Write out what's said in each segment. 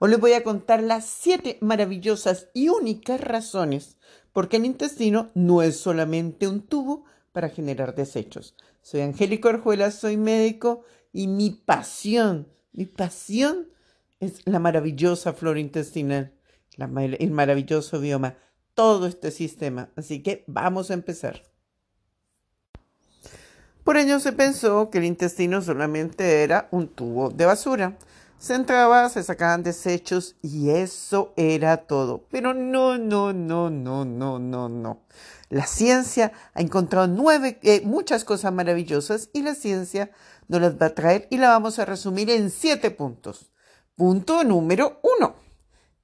Hoy les voy a contar las siete maravillosas y únicas razones por qué el intestino no es solamente un tubo para generar desechos. Soy Angélico Orjuela, soy médico y mi pasión, mi pasión es la maravillosa flora intestinal, el maravilloso bioma, todo este sistema. Así que vamos a empezar. Por ello se pensó que el intestino solamente era un tubo de basura. Se entraba, se sacaban desechos y eso era todo. Pero no, no, no, no, no, no, no. La ciencia ha encontrado nueve, eh, muchas cosas maravillosas y la ciencia nos las va a traer y la vamos a resumir en siete puntos. Punto número uno.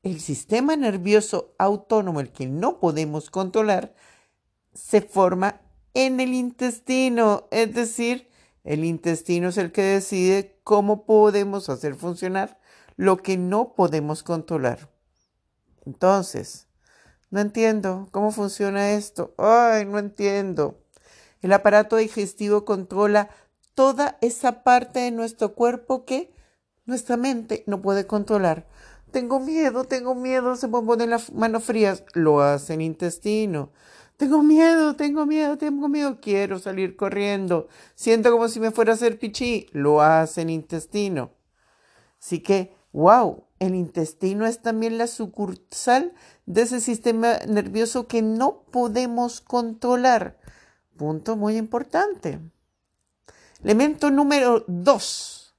El sistema nervioso autónomo, el que no podemos controlar, se forma en el intestino. Es decir, el intestino es el que decide cómo podemos hacer funcionar lo que no podemos controlar. Entonces, no entiendo cómo funciona esto. Ay, no entiendo. El aparato digestivo controla toda esa parte de nuestro cuerpo que nuestra mente no puede controlar. Tengo miedo, tengo miedo, se me ponen las manos frías. Lo hace el intestino. Tengo miedo, tengo miedo, tengo miedo. Quiero salir corriendo. Siento como si me fuera a hacer pichí. Lo hace el intestino. Así que, wow, el intestino es también la sucursal de ese sistema nervioso que no podemos controlar. Punto muy importante. Elemento número dos.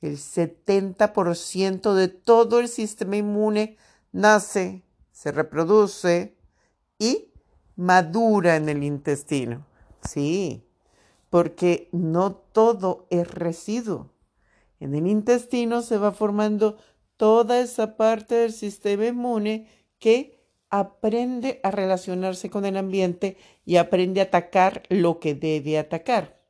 El 70% de todo el sistema inmune nace, se reproduce y madura en el intestino. Sí, porque no todo es residuo. En el intestino se va formando toda esa parte del sistema inmune que aprende a relacionarse con el ambiente y aprende a atacar lo que debe atacar.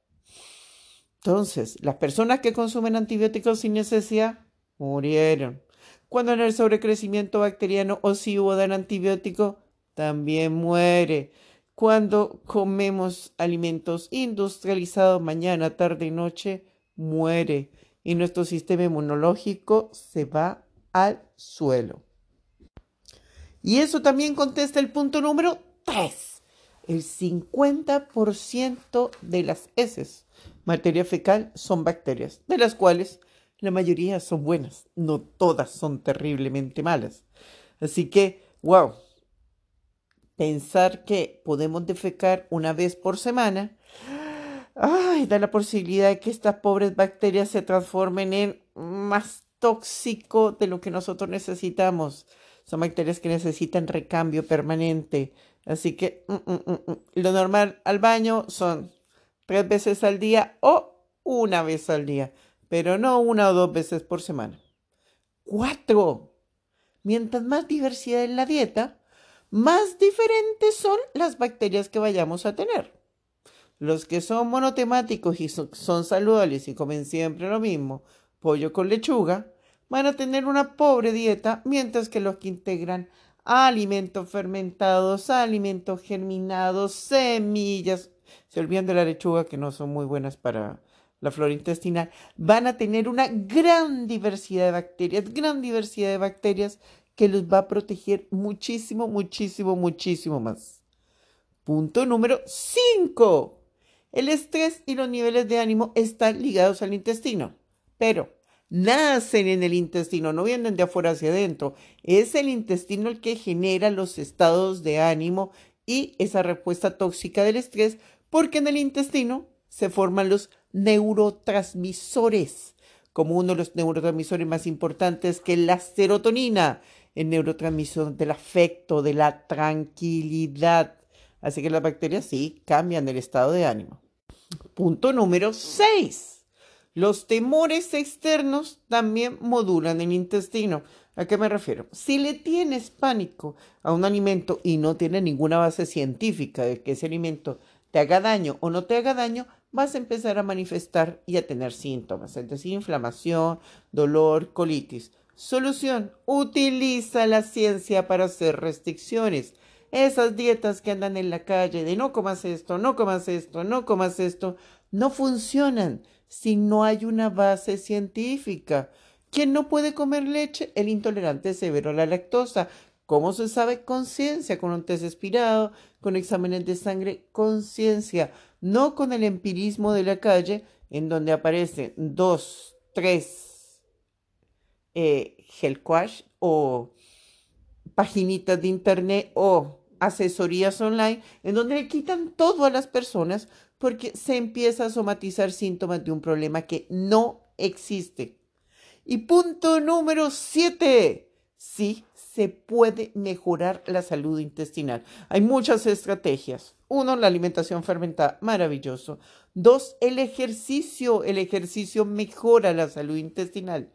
Entonces, las personas que consumen antibióticos sin necesidad murieron. Cuando en el sobrecrecimiento bacteriano o si hubo dan antibiótico, también muere. Cuando comemos alimentos industrializados mañana, tarde y noche, muere. Y nuestro sistema inmunológico se va al suelo. Y eso también contesta el punto número 3. El 50% de las heces, materia fecal, son bacterias, de las cuales la mayoría son buenas, no todas son terriblemente malas. Así que, wow, pensar que podemos defecar una vez por semana, da la posibilidad de que estas pobres bacterias se transformen en más tóxico de lo que nosotros necesitamos. Son bacterias que necesitan recambio permanente. Así que mm, mm, mm, lo normal al baño son tres veces al día o una vez al día, pero no una o dos veces por semana. Cuatro. Mientras más diversidad en la dieta, más diferentes son las bacterias que vayamos a tener. Los que son monotemáticos y son, saludables y comen siempre lo mismo, pollo con lechuga, van a tener una pobre dieta, mientras que los que integran alimentos fermentados, alimentos germinados, semillas, se olvidan de la lechuga que no son muy buenas para la flora intestinal, van a tener una gran diversidad de bacterias, gran diversidad de bacterias que los va a proteger muchísimo, muchísimo, muchísimo más. Punto número 5. El estrés y los niveles de ánimo están ligados al intestino, pero nacen en el intestino, no vienen de afuera hacia adentro. Es el intestino el que genera los estados de ánimo y esa respuesta tóxica del estrés, porque en el intestino se forman los neurotransmisores, como uno de los neurotransmisores más importantes que la serotonina el neurotransmisor del afecto, de la tranquilidad. Así que las bacterias sí cambian el estado de ánimo. Punto número 6. Los temores externos también modulan el intestino. ¿A qué me refiero? Si le tienes pánico a un alimento y no tiene ninguna base científica de que ese alimento te haga daño o no te haga daño, vas a empezar a manifestar y a tener síntomas, es decir, inflamación, dolor, colitis. Solución, utiliza la ciencia para hacer restricciones. Esas dietas que andan en la calle de no comas esto, no comas esto, no comas esto, no funcionan si no hay una base científica. ¿Quién no puede comer leche? El intolerante severo a la lactosa. ¿Cómo se sabe? Conciencia, con un test expirado, con exámenes de sangre, conciencia, no con el empirismo de la calle, en donde aparecen dos, tres eh, quash o paginitas de internet o asesorías online, en donde le quitan todo a las personas porque se empieza a somatizar síntomas de un problema que no existe. Y punto número siete. Sí, se puede mejorar la salud intestinal. Hay muchas estrategias. Uno, la alimentación fermentada, maravilloso. Dos, el ejercicio. El ejercicio mejora la salud intestinal.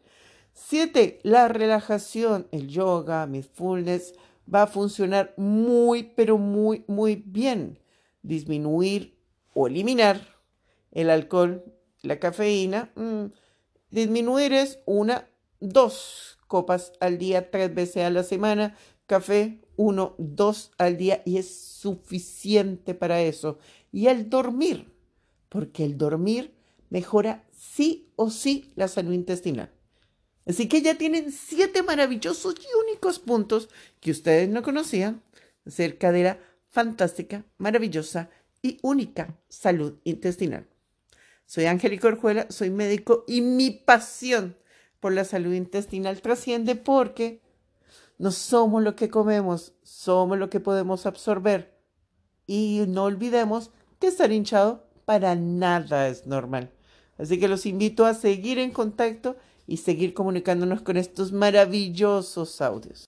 Siete, la relajación, el yoga, mindfulness, va a funcionar muy, pero muy, muy bien. Disminuir o eliminar el alcohol, la cafeína. Mm, Disminuir es una, dos copas al día, tres veces a la semana. Café, uno, dos al día y es suficiente para eso. Y el dormir, porque el dormir mejora sí o sí la salud intestinal. Así que ya tienen siete maravillosos y únicos puntos que ustedes no conocían acerca de la fantástica, maravillosa y única salud intestinal. Soy Angélica Orjuela, soy médico y mi pasión por la salud intestinal trasciende porque no somos lo que comemos, somos lo que podemos absorber. Y no olvidemos que estar hinchado para nada es normal. Así que los invito a seguir en contacto y seguir comunicándonos con estos maravillosos audios.